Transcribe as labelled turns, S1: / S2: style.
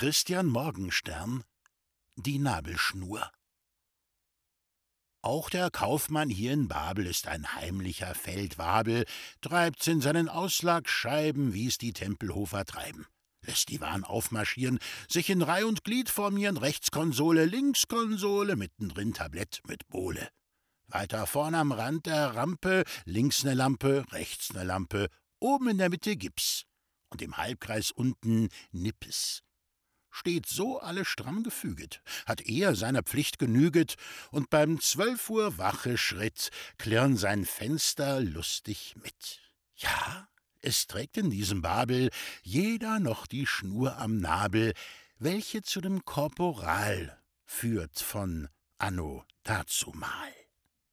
S1: Christian Morgenstern Die Nabelschnur Auch der Kaufmann hier in Babel ist ein heimlicher Feldwabel, treibt's in seinen Auslagsscheiben, wie's die Tempelhofer treiben. Lässt die Waren aufmarschieren, sich in Reih und Glied formieren, rechts Konsole, links Konsole, mittendrin Tablett mit Bohle. Weiter vorn am Rand der Rampe, links ne Lampe, rechts ne Lampe, oben in der Mitte Gips und im Halbkreis unten Nippes steht so alle stramm gefüget, hat er seiner Pflicht genüget, und beim zwölf Uhr wache Schritt klirren sein Fenster lustig mit. Ja, es trägt in diesem Babel jeder noch die Schnur am Nabel, welche zu dem Korporal führt von Anno dazumal.